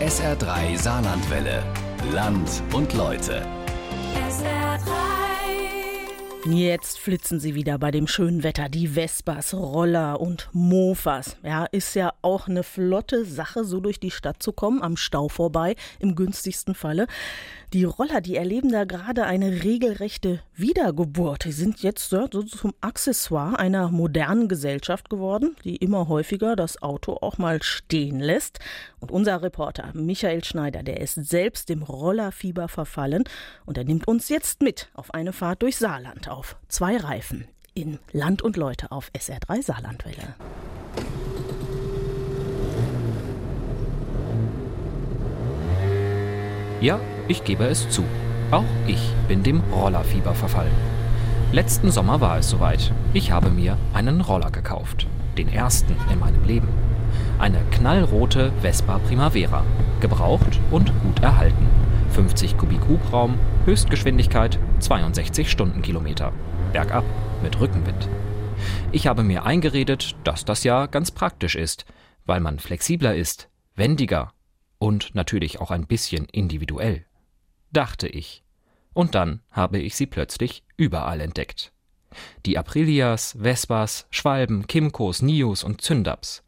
SR3 Saarlandwelle. Land und Leute. Jetzt flitzen sie wieder bei dem schönen Wetter. Die Vespas, Roller und Mofas. Ja, ist ja auch eine flotte Sache, so durch die Stadt zu kommen, am Stau vorbei, im günstigsten Falle. Die Roller, die erleben da gerade eine regelrechte Wiedergeburt. Die sind jetzt so zum Accessoire einer modernen Gesellschaft geworden, die immer häufiger das Auto auch mal stehen lässt. Und unser Reporter Michael Schneider, der ist selbst dem Rollerfieber verfallen und er nimmt uns jetzt mit auf eine Fahrt durch Saarland auf zwei Reifen in Land und Leute auf SR3 Saarlandwelle. Ja, ich gebe es zu. Auch ich bin dem Rollerfieber verfallen. Letzten Sommer war es soweit. Ich habe mir einen Roller gekauft. Den ersten in meinem Leben. Eine knallrote Vespa Primavera. Gebraucht und gut erhalten. 50 Kubik Hubraum, Höchstgeschwindigkeit 62 Stundenkilometer. Bergab mit Rückenwind. Ich habe mir eingeredet, dass das ja ganz praktisch ist, weil man flexibler ist, wendiger und natürlich auch ein bisschen individuell. Dachte ich. Und dann habe ich sie plötzlich überall entdeckt. Die Aprilias, Vespas, Schwalben, Kimcos, Nios und Zündaps.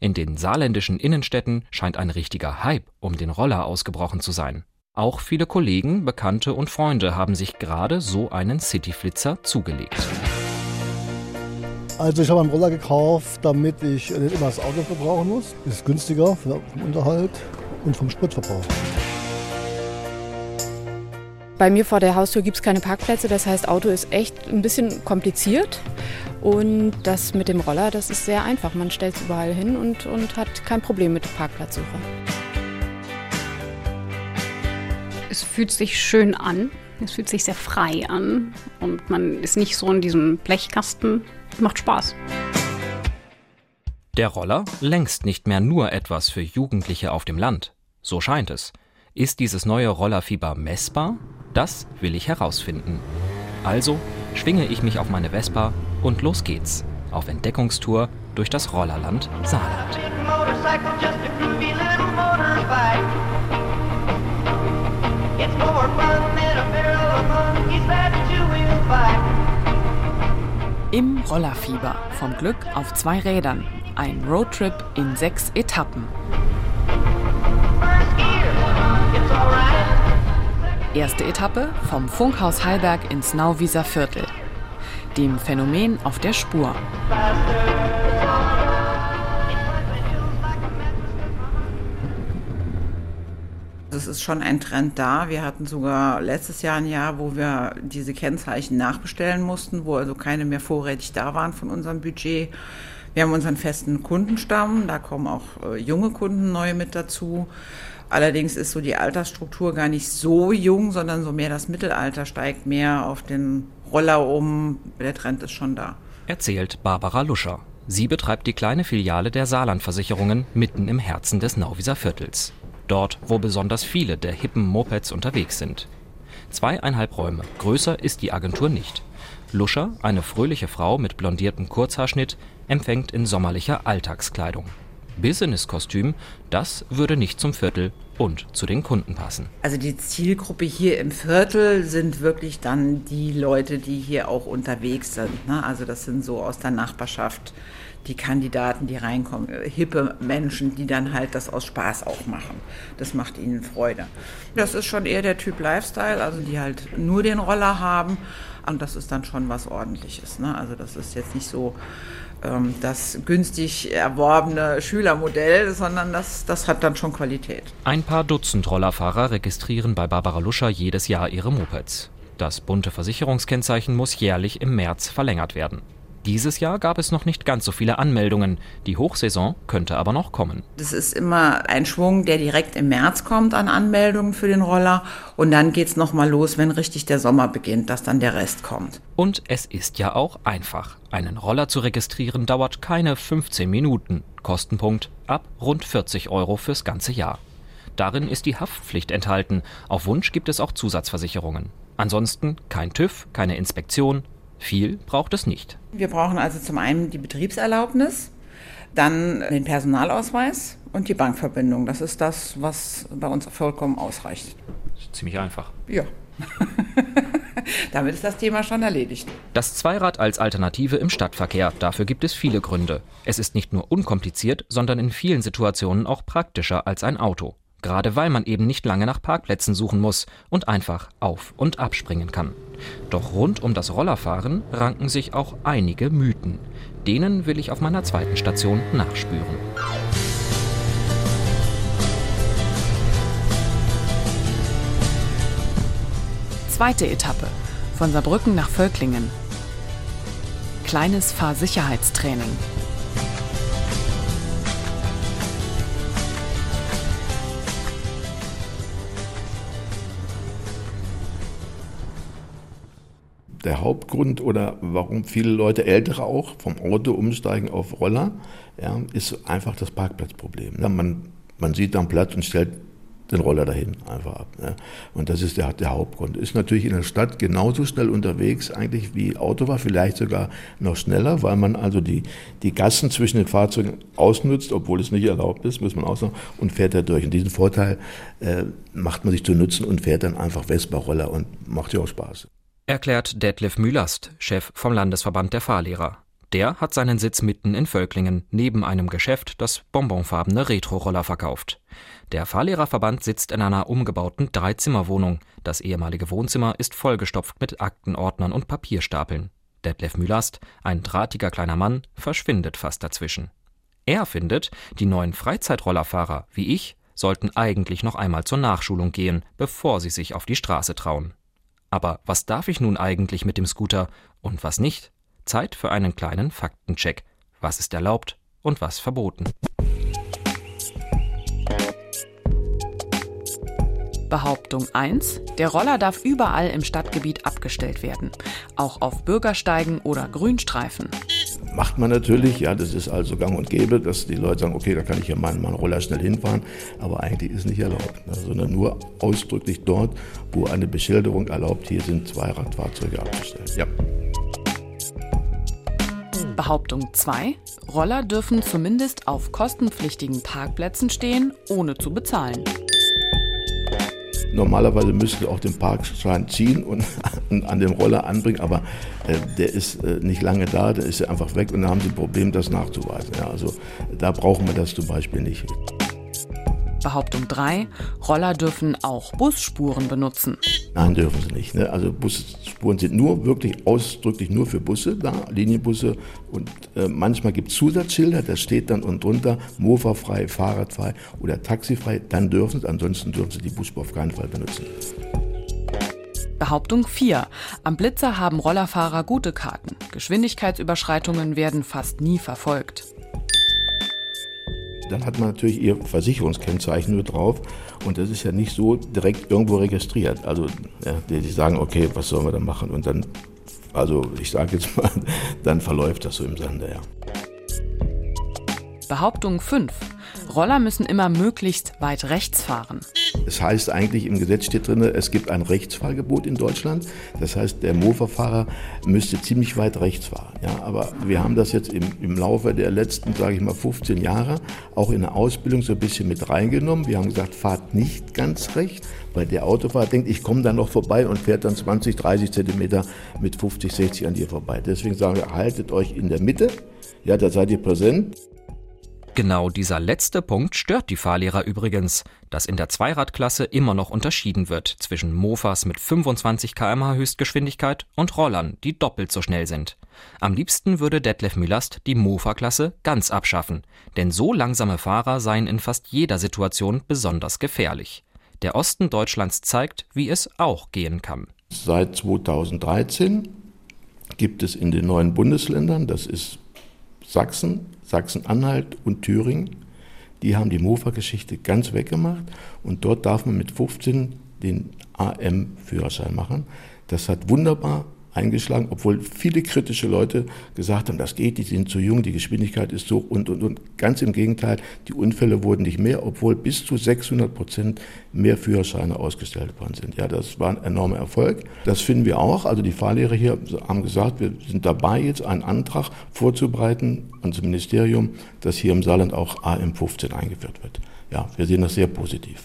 In den saarländischen Innenstädten scheint ein richtiger Hype um den Roller ausgebrochen zu sein. Auch viele Kollegen, Bekannte und Freunde haben sich gerade so einen Cityflitzer zugelegt. Also ich habe einen Roller gekauft, damit ich nicht immer das Auto verbrauchen muss. Ist günstiger vom Unterhalt und vom Spritverbrauch. Bei mir vor der Haustür gibt es keine Parkplätze, das heißt, Auto ist echt ein bisschen kompliziert. Und das mit dem Roller, das ist sehr einfach. Man stellt es überall hin und, und hat kein Problem mit der Parkplatzsuche. Es fühlt sich schön an, es fühlt sich sehr frei an und man ist nicht so in diesem Blechkasten. Macht Spaß. Der Roller längst nicht mehr nur etwas für Jugendliche auf dem Land. So scheint es. Ist dieses neue Rollerfieber messbar? Das will ich herausfinden. Also schwinge ich mich auf meine Vespa und los geht's. Auf Entdeckungstour durch das Rollerland Saarland. Im Rollerfieber. Vom Glück auf zwei Rädern. Ein Roadtrip in sechs Etappen. Erste Etappe vom Funkhaus Heilberg ins Nauwieser Viertel. Dem Phänomen auf der Spur. Es ist schon ein Trend da. Wir hatten sogar letztes Jahr ein Jahr, wo wir diese Kennzeichen nachbestellen mussten, wo also keine mehr vorrätig da waren von unserem Budget. Wir haben unseren festen Kundenstamm, da kommen auch äh, junge Kunden neu mit dazu. Allerdings ist so die Altersstruktur gar nicht so jung, sondern so mehr das Mittelalter steigt mehr auf den Roller um. Der Trend ist schon da. Erzählt Barbara Luscher. Sie betreibt die kleine Filiale der Saarlandversicherungen mitten im Herzen des Nauwieser Viertels. Dort, wo besonders viele der hippen Mopeds unterwegs sind. Zweieinhalb Räume. Größer ist die Agentur nicht. Luscher, eine fröhliche Frau mit blondiertem Kurzhaarschnitt, empfängt in sommerlicher Alltagskleidung. Business-Kostüm, das würde nicht zum Viertel und zu den Kunden passen. Also die Zielgruppe hier im Viertel sind wirklich dann die Leute, die hier auch unterwegs sind. Ne? Also das sind so aus der Nachbarschaft die Kandidaten, die reinkommen, hippe Menschen, die dann halt das aus Spaß auch machen. Das macht ihnen Freude. Das ist schon eher der Typ Lifestyle, also die halt nur den Roller haben. Und das ist dann schon was Ordentliches. Ne? Also das ist jetzt nicht so ähm, das günstig erworbene Schülermodell, sondern das, das hat dann schon Qualität. Ein paar Dutzend Rollerfahrer registrieren bei Barbara Luscher jedes Jahr ihre Mopeds. Das bunte Versicherungskennzeichen muss jährlich im März verlängert werden. Dieses Jahr gab es noch nicht ganz so viele Anmeldungen. Die Hochsaison könnte aber noch kommen. Das ist immer ein Schwung, der direkt im März kommt an Anmeldungen für den Roller. Und dann geht es nochmal los, wenn richtig der Sommer beginnt, dass dann der Rest kommt. Und es ist ja auch einfach. Einen Roller zu registrieren dauert keine 15 Minuten. Kostenpunkt ab rund 40 Euro fürs ganze Jahr. Darin ist die Haftpflicht enthalten. Auf Wunsch gibt es auch Zusatzversicherungen. Ansonsten kein TÜV, keine Inspektion, viel braucht es nicht. Wir brauchen also zum einen die Betriebserlaubnis. Dann den Personalausweis und die Bankverbindung. Das ist das, was bei uns vollkommen ausreicht. Ziemlich einfach. Ja. Damit ist das Thema schon erledigt. Das Zweirad als Alternative im Stadtverkehr, dafür gibt es viele Gründe. Es ist nicht nur unkompliziert, sondern in vielen Situationen auch praktischer als ein Auto. Gerade weil man eben nicht lange nach Parkplätzen suchen muss und einfach auf- und abspringen kann. Doch rund um das Rollerfahren ranken sich auch einige Mythen. Denen will ich auf meiner zweiten Station nachspüren. Zweite Etappe von Saarbrücken nach Völklingen. Kleines Fahrsicherheitstraining. Der Hauptgrund oder warum viele Leute, ältere auch, vom Auto umsteigen auf Roller, ja, ist einfach das Parkplatzproblem. Man, man sieht am Platz und stellt den Roller dahin einfach ab. Ne? Und das ist der, der Hauptgrund. Ist natürlich in der Stadt genauso schnell unterwegs eigentlich wie Auto war, vielleicht sogar noch schneller, weil man also die, die Gassen zwischen den Fahrzeugen ausnutzt, obwohl es nicht erlaubt ist, muss man auch sagen, und fährt da durch. Und diesen Vorteil äh, macht man sich zu nutzen und fährt dann einfach Vespa-Roller und macht ja auch Spaß. Erklärt Detlef Mülast, Chef vom Landesverband der Fahrlehrer. Der hat seinen Sitz mitten in Völklingen, neben einem Geschäft, das bonbonfarbene Retro-Roller verkauft. Der Fahrlehrerverband sitzt in einer umgebauten Dreizimmerwohnung. Das ehemalige Wohnzimmer ist vollgestopft mit Aktenordnern und Papierstapeln. Detlef Mülast, ein drahtiger kleiner Mann, verschwindet fast dazwischen. Er findet, die neuen Freizeitrollerfahrer, wie ich, sollten eigentlich noch einmal zur Nachschulung gehen, bevor sie sich auf die Straße trauen. Aber was darf ich nun eigentlich mit dem Scooter und was nicht? Zeit für einen kleinen Faktencheck. Was ist erlaubt und was verboten? Behauptung 1. Der Roller darf überall im Stadtgebiet abgestellt werden, auch auf Bürgersteigen oder Grünstreifen. Macht man natürlich, ja, das ist also gang und gäbe, dass die Leute sagen, okay, da kann ich ja meinen, meinen Roller schnell hinfahren, aber eigentlich ist nicht erlaubt, ne, sondern nur ausdrücklich dort, wo eine Beschilderung erlaubt, hier sind Zweiradfahrzeuge abgestellt. Ja. Behauptung 2. Roller dürfen zumindest auf kostenpflichtigen Parkplätzen stehen, ohne zu bezahlen. Normalerweise müsste auch den Parkschein ziehen und an dem Roller anbringen, aber äh, der ist äh, nicht lange da, der ist einfach weg und dann haben sie ein Problem, das nachzuweisen. Ja, also da brauchen wir das zum Beispiel nicht. Behauptung 3. Roller dürfen auch Busspuren benutzen. Nein, dürfen sie nicht. Ne? Also Busspuren sind nur wirklich ausdrücklich nur für Busse da, Linienbusse. Und äh, manchmal gibt es Zusatzschilder, da steht dann und drunter Mofa-frei, Fahrradfrei oder Taxifrei. Dann dürfen sie, ansonsten dürfen sie die Busspur auf keinen Fall benutzen. Behauptung 4. Am Blitzer haben Rollerfahrer gute Karten. Geschwindigkeitsüberschreitungen werden fast nie verfolgt. Dann hat man natürlich ihr Versicherungskennzeichen nur drauf und das ist ja nicht so direkt irgendwo registriert. Also ja, die, die sagen, okay, was sollen wir da machen? Und dann, also ich sage jetzt mal, dann verläuft das so im Sande, ja. Behauptung 5. Roller müssen immer möglichst weit rechts fahren. Es heißt eigentlich, im Gesetz steht drin, es gibt ein Rechtsfahrgebot in Deutschland. Das heißt, der Mofa-Fahrer müsste ziemlich weit rechts fahren. Ja, aber wir haben das jetzt im, im Laufe der letzten, sage ich mal, 15 Jahre auch in der Ausbildung so ein bisschen mit reingenommen. Wir haben gesagt, fahrt nicht ganz rechts, weil der Autofahrer denkt, ich komme dann noch vorbei und fährt dann 20, 30 Zentimeter mit 50, 60 an dir vorbei. Deswegen sagen wir, haltet euch in der Mitte. Ja, da seid ihr präsent. Genau dieser letzte Punkt stört die Fahrlehrer übrigens, dass in der Zweiradklasse immer noch unterschieden wird zwischen Mofas mit 25 km/h Höchstgeschwindigkeit und Rollern, die doppelt so schnell sind. Am liebsten würde Detlef Mülast die Mofa-Klasse ganz abschaffen, denn so langsame Fahrer seien in fast jeder Situation besonders gefährlich. Der Osten Deutschlands zeigt, wie es auch gehen kann. Seit 2013 gibt es in den neuen Bundesländern, das ist Sachsen, Sachsen-Anhalt und Thüringen, die haben die Mofa-Geschichte ganz weggemacht und dort darf man mit 15 den AM-Führerschein machen. Das hat wunderbar eingeschlagen, obwohl viele kritische Leute gesagt haben, das geht, die sind zu jung, die Geschwindigkeit ist so und, und, und. Ganz im Gegenteil, die Unfälle wurden nicht mehr, obwohl bis zu 600 Prozent mehr Führerscheine ausgestellt worden sind. Ja, das war ein enormer Erfolg. Das finden wir auch. Also die Fahrlehrer hier haben gesagt, wir sind dabei, jetzt einen Antrag vorzubereiten ans Ministerium, dass hier im Saarland auch AM15 eingeführt wird. Ja, wir sehen das sehr positiv.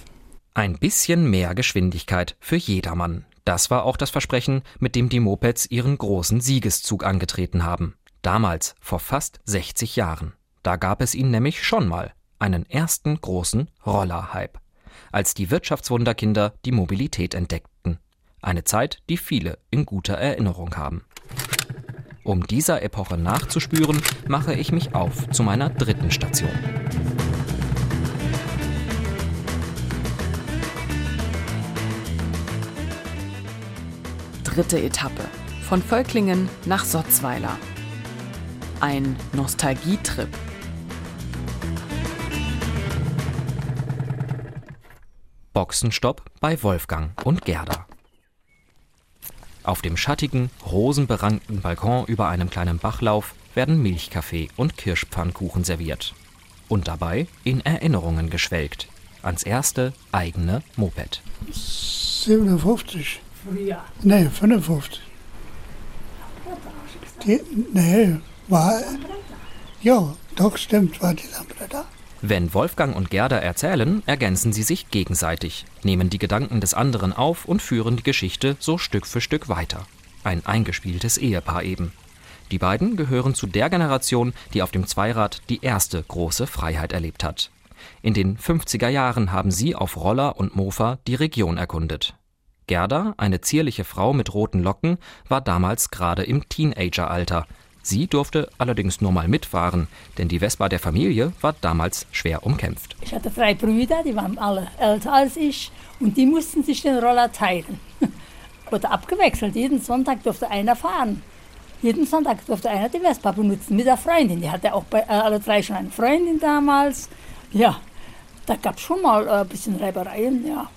Ein bisschen mehr Geschwindigkeit für jedermann. Das war auch das Versprechen, mit dem die Mopeds ihren großen Siegeszug angetreten haben. Damals, vor fast 60 Jahren. Da gab es ihn nämlich schon mal, einen ersten großen Roller-Hype. Als die Wirtschaftswunderkinder die Mobilität entdeckten. Eine Zeit, die viele in guter Erinnerung haben. Um dieser Epoche nachzuspüren, mache ich mich auf zu meiner dritten Station. Dritte Etappe. Von Völklingen nach Sotzweiler. Ein Nostalgietrip. Boxenstopp bei Wolfgang und Gerda. Auf dem schattigen, rosenberankten Balkon über einem kleinen Bachlauf werden Milchkaffee und Kirschpfannkuchen serviert. Und dabei in Erinnerungen geschwelgt. Ans erste eigene Moped. 57. Früher? Nee, 55. Die, nee, war. Ja, doch, stimmt, war die Lambretta. Wenn Wolfgang und Gerda erzählen, ergänzen sie sich gegenseitig, nehmen die Gedanken des anderen auf und führen die Geschichte so Stück für Stück weiter. Ein eingespieltes Ehepaar eben. Die beiden gehören zu der Generation, die auf dem Zweirad die erste große Freiheit erlebt hat. In den 50er Jahren haben sie auf Roller und Mofa die Region erkundet. Gerda, eine zierliche Frau mit roten Locken, war damals gerade im Teenageralter. Sie durfte allerdings nur mal mitfahren, denn die Vespa der Familie war damals schwer umkämpft. Ich hatte drei Brüder, die waren alle älter als ich und die mussten sich den Roller teilen. Wurde abgewechselt, jeden Sonntag durfte einer fahren. Jeden Sonntag durfte einer die Vespa benutzen mit der Freundin. Die hatte auch bei, äh, alle drei schon eine Freundin damals. Ja, da gab es schon mal äh, ein bisschen Reibereien, ja.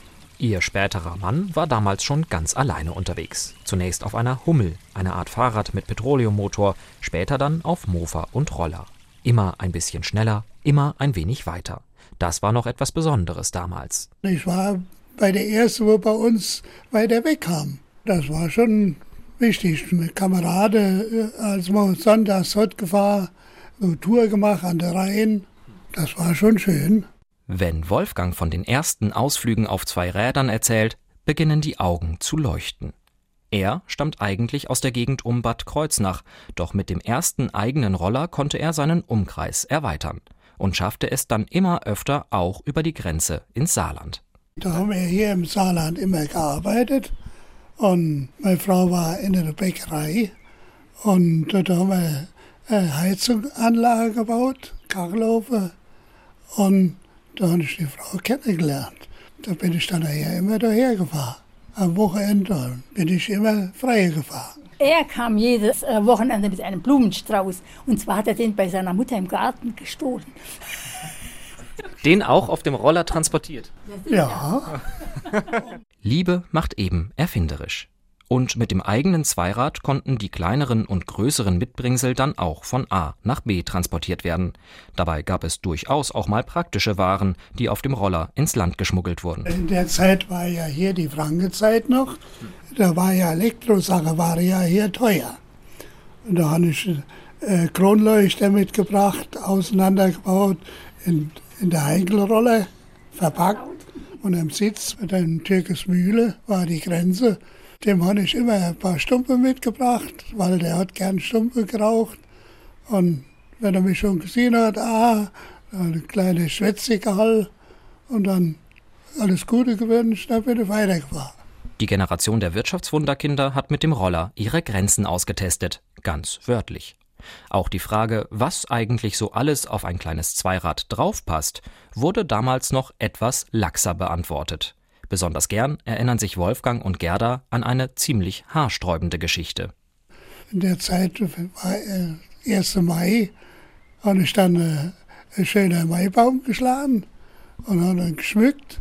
Ihr späterer Mann war damals schon ganz alleine unterwegs. Zunächst auf einer Hummel, eine Art Fahrrad mit Petroleummotor, später dann auf Mofa und Roller. Immer ein bisschen schneller, immer ein wenig weiter. Das war noch etwas Besonderes damals. Ich war bei der ersten, wo bei uns weiter weg kam. Das war schon wichtig. Mit Kameraden, äh, als wir sonntags dort gefahren, eine Tour gemacht an der Rhein. Das war schon schön. Wenn Wolfgang von den ersten Ausflügen auf zwei Rädern erzählt, beginnen die Augen zu leuchten. Er stammt eigentlich aus der Gegend um Bad Kreuznach, doch mit dem ersten eigenen Roller konnte er seinen Umkreis erweitern und schaffte es dann immer öfter auch über die Grenze ins Saarland. Da haben wir hier im Saarland immer gearbeitet und meine Frau war in der Bäckerei und dort haben wir eine Heizungsanlage gebaut, Kachelofen und da habe ich die Frau kennengelernt. Da bin ich dann nachher immer daher gefahren. Am Wochenende bin ich immer frei gefahren. Er kam jedes äh, Wochenende mit einem Blumenstrauß. Und zwar hat er den bei seiner Mutter im Garten gestohlen. Den auch auf dem Roller transportiert? Ja. Liebe macht eben erfinderisch. Und mit dem eigenen Zweirad konnten die kleineren und größeren Mitbringsel dann auch von A nach B transportiert werden. Dabei gab es durchaus auch mal praktische Waren, die auf dem Roller ins Land geschmuggelt wurden. In der Zeit war ja hier die Frankenzeit noch. Da war ja Elektrosache, war ja hier teuer. Und da habe ich äh, Kronleuchter mitgebracht, auseinandergebaut, in, in der Heikelrolle verpackt. Und am Sitz mit einem Türkis Mühle war die Grenze dem habe ich immer ein paar Stumpe mitgebracht, weil der hat gern Stumpe geraucht. Und wenn er mich schon gesehen hat, ah, eine kleine Schwätzigehall und dann alles Gute gewünscht, dann bin ich weitergefahren. Die Generation der Wirtschaftswunderkinder hat mit dem Roller ihre Grenzen ausgetestet, ganz wörtlich. Auch die Frage, was eigentlich so alles auf ein kleines Zweirad draufpasst, wurde damals noch etwas laxer beantwortet. Besonders gern erinnern sich Wolfgang und Gerda an eine ziemlich haarsträubende Geschichte. In der Zeit war äh, 1. Mai, habe ich dann äh, einen schönen Maibaum geschlagen und habe dann geschmückt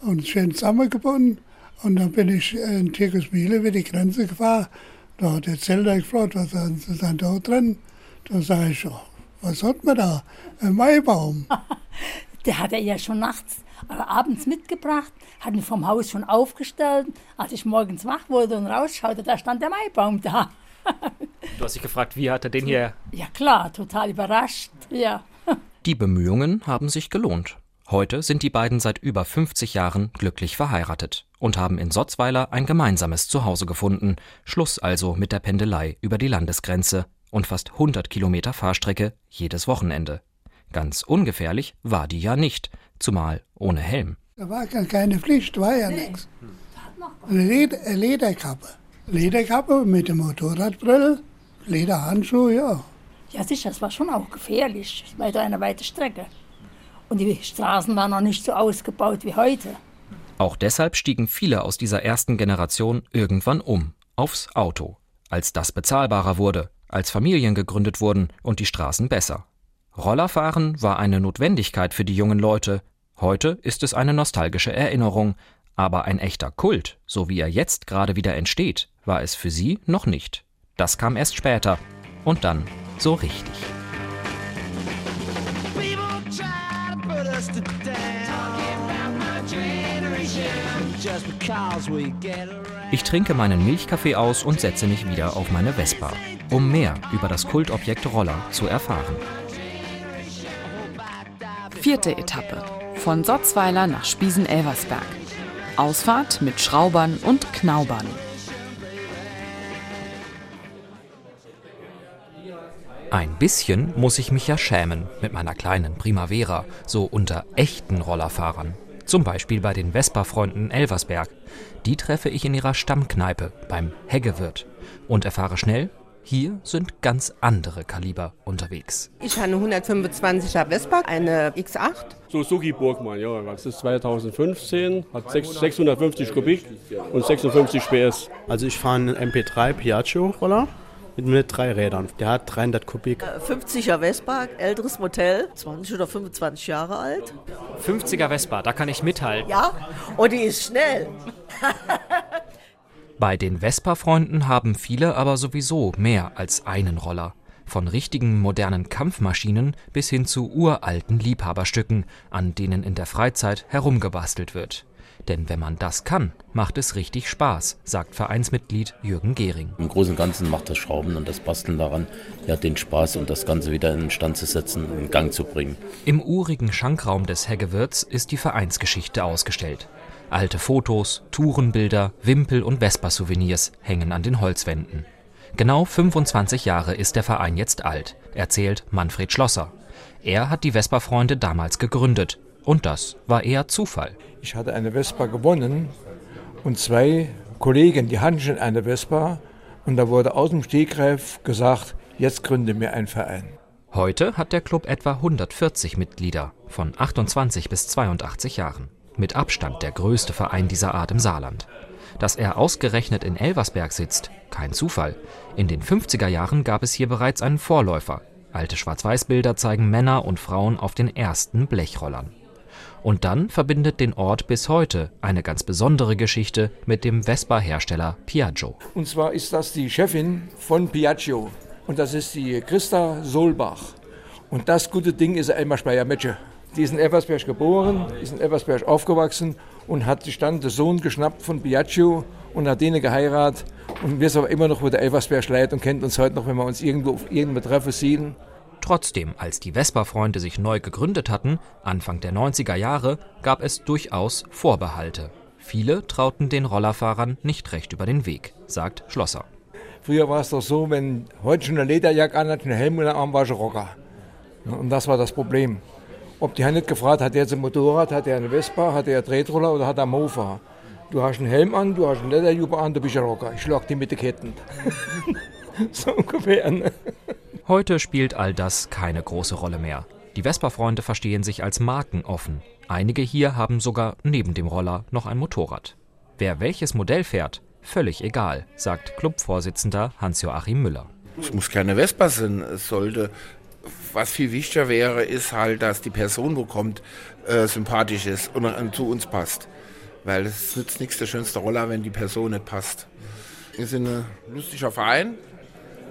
und schön zusammengebunden. Und dann bin ich in Tirkusmühle über die Grenze gefahren. Da hat der Zelter gefragt, was Sie denn da drin? Da sage ich, was hat man da? Ein Maibaum. Der hat er ja schon nachts, aber abends mitgebracht, hat ihn vom Haus schon aufgestellt. Als ich morgens wach wurde und rausschaute, da stand der Maibaum da. Du hast dich gefragt, wie hat er den hier? Ja klar, total überrascht, ja. Die Bemühungen haben sich gelohnt. Heute sind die beiden seit über 50 Jahren glücklich verheiratet und haben in Sotzweiler ein gemeinsames Zuhause gefunden. Schluss also mit der Pendelei über die Landesgrenze und fast 100 Kilometer Fahrstrecke jedes Wochenende. Ganz ungefährlich war die ja nicht, zumal ohne Helm. Da war gar keine Pflicht, war ja nichts. Eine Leder, Lederkappe. Lederkappe mit dem Motorradbrille, Lederhandschuhe, ja. Ja sicher, es war schon auch gefährlich, weiter eine weite Strecke. Und die Straßen waren noch nicht so ausgebaut wie heute. Auch deshalb stiegen viele aus dieser ersten Generation irgendwann um, aufs Auto, als das bezahlbarer wurde, als Familien gegründet wurden und die Straßen besser. Rollerfahren war eine Notwendigkeit für die jungen Leute, heute ist es eine nostalgische Erinnerung, aber ein echter Kult, so wie er jetzt gerade wieder entsteht, war es für sie noch nicht. Das kam erst später und dann so richtig. Ich trinke meinen Milchkaffee aus und setze mich wieder auf meine Vespa, um mehr über das Kultobjekt Roller zu erfahren. Vierte Etappe. Von Sotzweiler nach Spiesen-Elversberg. Ausfahrt mit Schraubern und Knaubern. Ein bisschen muss ich mich ja schämen mit meiner kleinen Primavera, so unter echten Rollerfahrern. Zum Beispiel bei den Vespa-Freunden Elversberg. Die treffe ich in ihrer Stammkneipe beim Heggewirt und erfahre schnell, hier sind ganz andere Kaliber unterwegs. Ich habe eine 125er Vespa, eine X8. Suzuki Burgmann, ja, das ist 2015, hat 650 Kubik und 56 PS. Also ich fahre einen MP3 Piaggio Roller mit, mit drei Rädern. Der hat 300 Kubik. 50er Vespa, älteres Modell, 20 oder 25 Jahre alt. 50er Vespa, da kann ich mithalten. Ja, und die ist schnell. Bei den Vespa-Freunden haben viele aber sowieso mehr als einen Roller. Von richtigen modernen Kampfmaschinen bis hin zu uralten Liebhaberstücken, an denen in der Freizeit herumgebastelt wird. Denn wenn man das kann, macht es richtig Spaß, sagt Vereinsmitglied Jürgen Gehring. Im Großen und Ganzen macht das Schrauben und das Basteln daran ja den Spaß und das Ganze wieder in Stand zu setzen, in Gang zu bringen. Im urigen Schankraum des Heggewirts ist die Vereinsgeschichte ausgestellt. Alte Fotos, Tourenbilder, Wimpel und Vespa-Souvenirs hängen an den Holzwänden. Genau 25 Jahre ist der Verein jetzt alt, erzählt Manfred Schlosser. Er hat die Vespa-Freunde damals gegründet. Und das war eher Zufall. Ich hatte eine Vespa gewonnen und zwei Kollegen, die hatten schon eine Vespa. Und da wurde aus dem Stegreif gesagt, jetzt gründe mir einen Verein. Heute hat der Club etwa 140 Mitglieder von 28 bis 82 Jahren mit Abstand der größte Verein dieser Art im Saarland. Dass er ausgerechnet in Elversberg sitzt, kein Zufall. In den 50er Jahren gab es hier bereits einen Vorläufer. Alte Schwarz-Weiß-Bilder zeigen Männer und Frauen auf den ersten Blechrollern. Und dann verbindet den Ort bis heute eine ganz besondere Geschichte mit dem Vespa-Hersteller Piaggio. Und zwar ist das die Chefin von Piaggio. Und das ist die Christa Solbach. Und das gute Ding ist Elmar Speyer-Metsche. Die ist in Eversberg geboren, ist in Eversberg aufgewachsen und hat sich dann den Sohn geschnappt von Biagio und hat den geheiratet. Und wir sind aber immer noch, wo der Elversberg leid und kennt uns heute noch, wenn wir uns irgendwo auf irgendeinem Treffen sehen. Trotzdem, als die Vespa-Freunde sich neu gegründet hatten, Anfang der 90er Jahre, gab es durchaus Vorbehalte. Viele trauten den Rollerfahrern nicht recht über den Weg, sagt Schlosser. Früher war es doch so, wenn heute schon eine Lederjacke anhat, einen Helm und einen Arm war schon Rocker. Und das war das Problem. Ob die haben nicht gefragt, hat er jetzt ein Motorrad, hat er eine Vespa, hat er einen Tretroller oder hat er einen Mofa? Du hast einen Helm an, du hast einen Lederjube an, du bist ein Rocker. Ich schlag die mit den Ketten. so ungefähr. Ne? Heute spielt all das keine große Rolle mehr. Die Vespa-Freunde verstehen sich als markenoffen. Einige hier haben sogar neben dem Roller noch ein Motorrad. Wer welches Modell fährt, völlig egal, sagt Clubvorsitzender Hans-Joachim Müller. Es muss keine Vespa sein, es sollte was viel wichtiger wäre, ist halt, dass die Person, wo kommt, äh, sympathisch ist und, und zu uns passt. Weil es nützt nichts der schönste Roller, wenn die Person nicht passt. Wir sind ein lustiger Verein.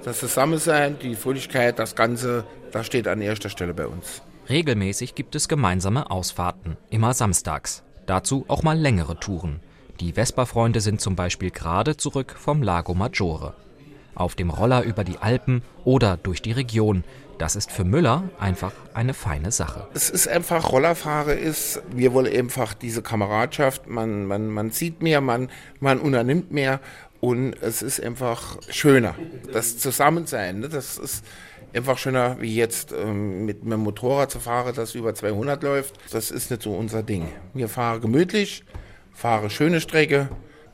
Das Zusammensein, die Fröhlichkeit, das Ganze, das steht an erster Stelle bei uns. Regelmäßig gibt es gemeinsame Ausfahrten, immer samstags. Dazu auch mal längere Touren. Die Vespa-Freunde sind zum Beispiel gerade zurück vom Lago Maggiore. Auf dem Roller über die Alpen oder durch die Region. Das ist für Müller einfach eine feine Sache. Es ist einfach, Rollerfahrer ist, wir wollen einfach diese Kameradschaft, man, man, man sieht mehr, man, man unternimmt mehr und es ist einfach schöner. Das Zusammensein, ne? das ist einfach schöner, wie jetzt ähm, mit einem Motorrad zu fahren, das über 200 läuft. Das ist nicht so unser Ding. Wir fahren gemütlich, fahren schöne Strecke.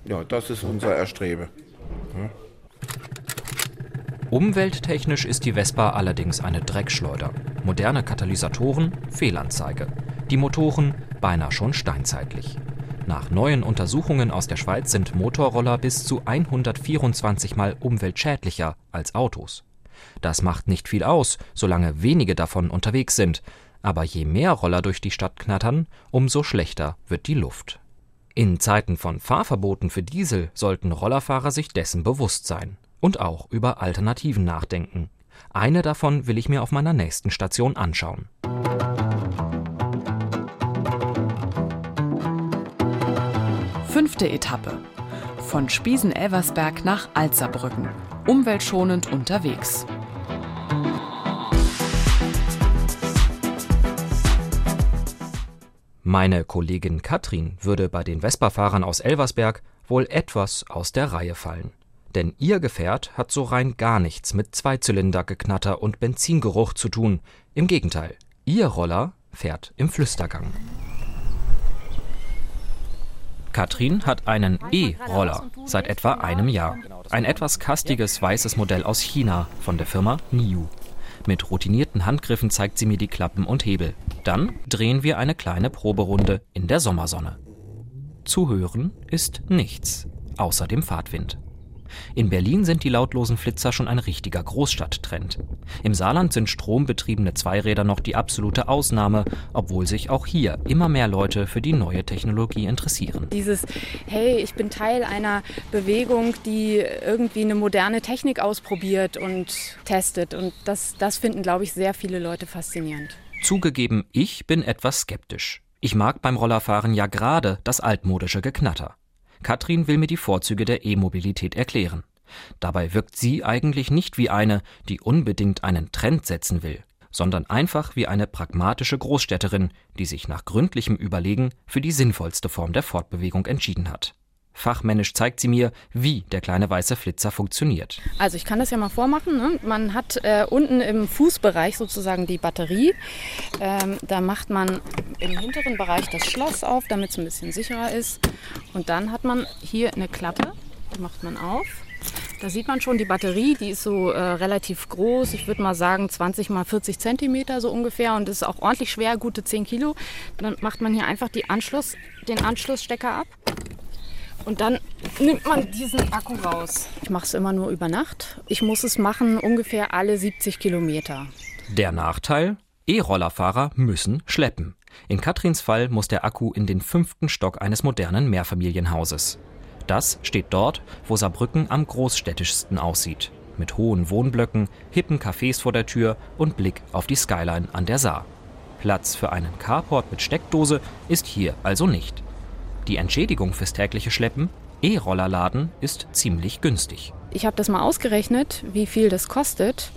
Ja, das ist unser Erstrebe. Umwelttechnisch ist die Vespa allerdings eine Dreckschleuder. Moderne Katalysatoren, Fehlanzeige. Die Motoren beinahe schon steinzeitlich. Nach neuen Untersuchungen aus der Schweiz sind Motorroller bis zu 124 Mal umweltschädlicher als Autos. Das macht nicht viel aus, solange wenige davon unterwegs sind. Aber je mehr Roller durch die Stadt knattern, umso schlechter wird die Luft. In Zeiten von Fahrverboten für Diesel sollten Rollerfahrer sich dessen bewusst sein und auch über Alternativen nachdenken. Eine davon will ich mir auf meiner nächsten Station anschauen. Fünfte Etappe. Von Spiesen-Elversberg nach Alzerbrücken. Umweltschonend unterwegs. Meine Kollegin Katrin würde bei den Vespa-Fahrern aus Elversberg wohl etwas aus der Reihe fallen. Denn ihr Gefährt hat so rein gar nichts mit Zweizylindergeknatter und Benzingeruch zu tun. Im Gegenteil, ihr Roller fährt im Flüstergang. Katrin hat einen E-Roller seit etwa einem Jahr. Ein etwas kastiges weißes Modell aus China von der Firma Niu. Mit routinierten Handgriffen zeigt sie mir die Klappen und Hebel. Dann drehen wir eine kleine Proberunde in der Sommersonne. Zu hören ist nichts, außer dem Fahrtwind. In Berlin sind die lautlosen Flitzer schon ein richtiger Großstadttrend. Im Saarland sind strombetriebene Zweiräder noch die absolute Ausnahme, obwohl sich auch hier immer mehr Leute für die neue Technologie interessieren. Dieses, hey, ich bin Teil einer Bewegung, die irgendwie eine moderne Technik ausprobiert und testet. Und das, das finden, glaube ich, sehr viele Leute faszinierend. Zugegeben, ich bin etwas skeptisch. Ich mag beim Rollerfahren ja gerade das altmodische Geknatter. Katrin will mir die Vorzüge der E-Mobilität erklären. Dabei wirkt sie eigentlich nicht wie eine, die unbedingt einen Trend setzen will, sondern einfach wie eine pragmatische Großstädterin, die sich nach gründlichem Überlegen für die sinnvollste Form der Fortbewegung entschieden hat. Fachmännisch zeigt sie mir, wie der kleine weiße Flitzer funktioniert. Also ich kann das ja mal vormachen. Ne? Man hat äh, unten im Fußbereich sozusagen die Batterie. Ähm, da macht man im hinteren Bereich das Schloss auf, damit es ein bisschen sicherer ist. Und dann hat man hier eine Klappe, die macht man auf. Da sieht man schon die Batterie, die ist so äh, relativ groß. Ich würde mal sagen 20 mal 40 Zentimeter so ungefähr und ist auch ordentlich schwer, gute 10 Kilo. Dann macht man hier einfach Anschluss, den Anschlussstecker ab und dann nimmt man diesen Akku raus. Ich mache es immer nur über Nacht. Ich muss es machen ungefähr alle 70 Kilometer. Der Nachteil? E-Rollerfahrer müssen schleppen. In Katrins Fall muss der Akku in den fünften Stock eines modernen Mehrfamilienhauses. Das steht dort, wo Saarbrücken am großstädtischsten aussieht. Mit hohen Wohnblöcken, hippen Cafés vor der Tür und Blick auf die Skyline an der Saar. Platz für einen Carport mit Steckdose ist hier also nicht. Die Entschädigung fürs tägliche Schleppen, E-Rollerladen, ist ziemlich günstig. Ich habe das mal ausgerechnet, wie viel das kostet.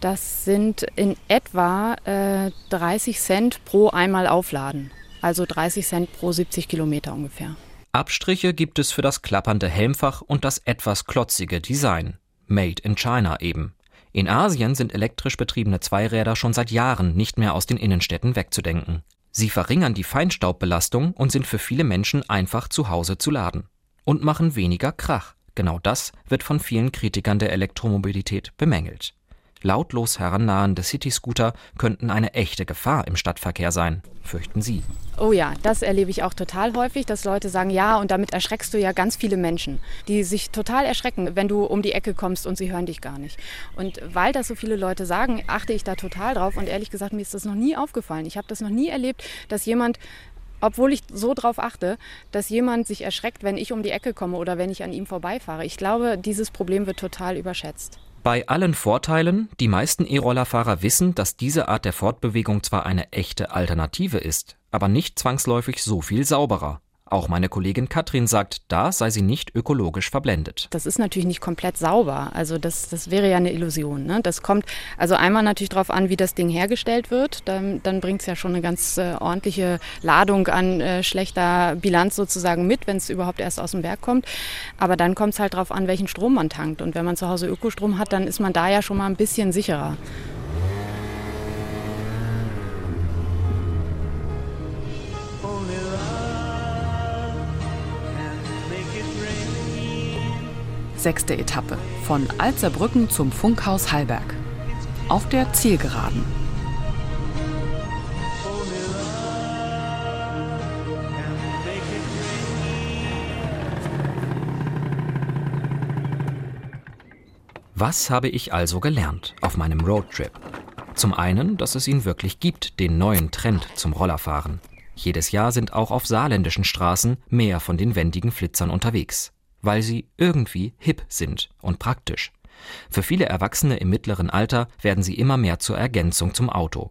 Das sind in etwa äh, 30 Cent pro einmal aufladen. Also 30 Cent pro 70 Kilometer ungefähr. Abstriche gibt es für das klappernde Helmfach und das etwas klotzige Design. Made in China eben. In Asien sind elektrisch betriebene Zweiräder schon seit Jahren nicht mehr aus den Innenstädten wegzudenken. Sie verringern die Feinstaubbelastung und sind für viele Menschen einfach zu Hause zu laden. Und machen weniger Krach. Genau das wird von vielen Kritikern der Elektromobilität bemängelt. Lautlos herannahende City-Scooter könnten eine echte Gefahr im Stadtverkehr sein, fürchten Sie. Oh ja, das erlebe ich auch total häufig, dass Leute sagen, ja, und damit erschreckst du ja ganz viele Menschen, die sich total erschrecken, wenn du um die Ecke kommst und sie hören dich gar nicht. Und weil das so viele Leute sagen, achte ich da total drauf und ehrlich gesagt, mir ist das noch nie aufgefallen. Ich habe das noch nie erlebt, dass jemand obwohl ich so darauf achte, dass jemand sich erschreckt, wenn ich um die Ecke komme oder wenn ich an ihm vorbeifahre. Ich glaube, dieses Problem wird total überschätzt. Bei allen Vorteilen, die meisten E-Rollerfahrer wissen, dass diese Art der Fortbewegung zwar eine echte Alternative ist, aber nicht zwangsläufig so viel sauberer. Auch meine Kollegin Katrin sagt, da sei sie nicht ökologisch verblendet. Das ist natürlich nicht komplett sauber. Also das, das wäre ja eine Illusion. Ne? Das kommt also einmal natürlich darauf an, wie das Ding hergestellt wird. Dann, dann bringt es ja schon eine ganz äh, ordentliche Ladung an äh, schlechter Bilanz sozusagen mit, wenn es überhaupt erst aus dem Werk kommt. Aber dann kommt es halt darauf an, welchen Strom man tankt. Und wenn man zu Hause Ökostrom hat, dann ist man da ja schon mal ein bisschen sicherer. Sechste Etappe von Alzerbrücken zum Funkhaus Hallberg. Auf der Zielgeraden. Was habe ich also gelernt auf meinem Roadtrip? Zum einen, dass es ihn wirklich gibt, den neuen Trend zum Rollerfahren. Jedes Jahr sind auch auf saarländischen Straßen mehr von den wendigen Flitzern unterwegs weil sie irgendwie hip sind und praktisch. Für viele Erwachsene im mittleren Alter werden sie immer mehr zur Ergänzung zum Auto.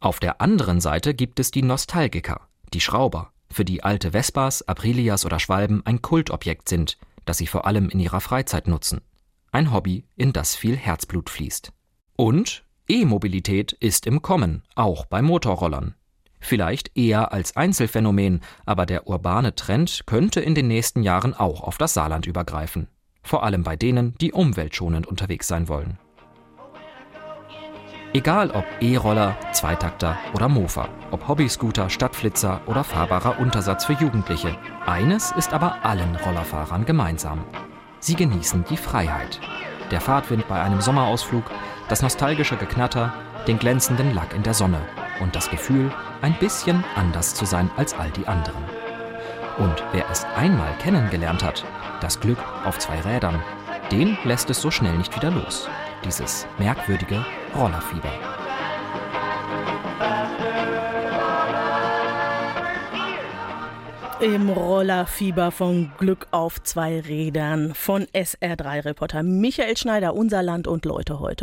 Auf der anderen Seite gibt es die Nostalgiker, die Schrauber, für die alte Vespas, Aprilias oder Schwalben ein Kultobjekt sind, das sie vor allem in ihrer Freizeit nutzen. Ein Hobby, in das viel Herzblut fließt. Und E-Mobilität ist im Kommen, auch bei Motorrollern. Vielleicht eher als Einzelfänomen, aber der urbane Trend könnte in den nächsten Jahren auch auf das Saarland übergreifen. Vor allem bei denen, die umweltschonend unterwegs sein wollen. Egal ob E-Roller, Zweitakter oder Mofa, ob Hobbyscooter, Stadtflitzer oder fahrbarer Untersatz für Jugendliche, eines ist aber allen Rollerfahrern gemeinsam. Sie genießen die Freiheit. Der Fahrtwind bei einem Sommerausflug, das nostalgische Geknatter, den glänzenden Lack in der Sonne und das Gefühl, ein bisschen anders zu sein als all die anderen. Und wer es einmal kennengelernt hat, das Glück auf zwei Rädern, den lässt es so schnell nicht wieder los. Dieses merkwürdige Rollerfieber. Im Rollerfieber von Glück auf zwei Rädern von SR3-Reporter Michael Schneider, unser Land und Leute heute.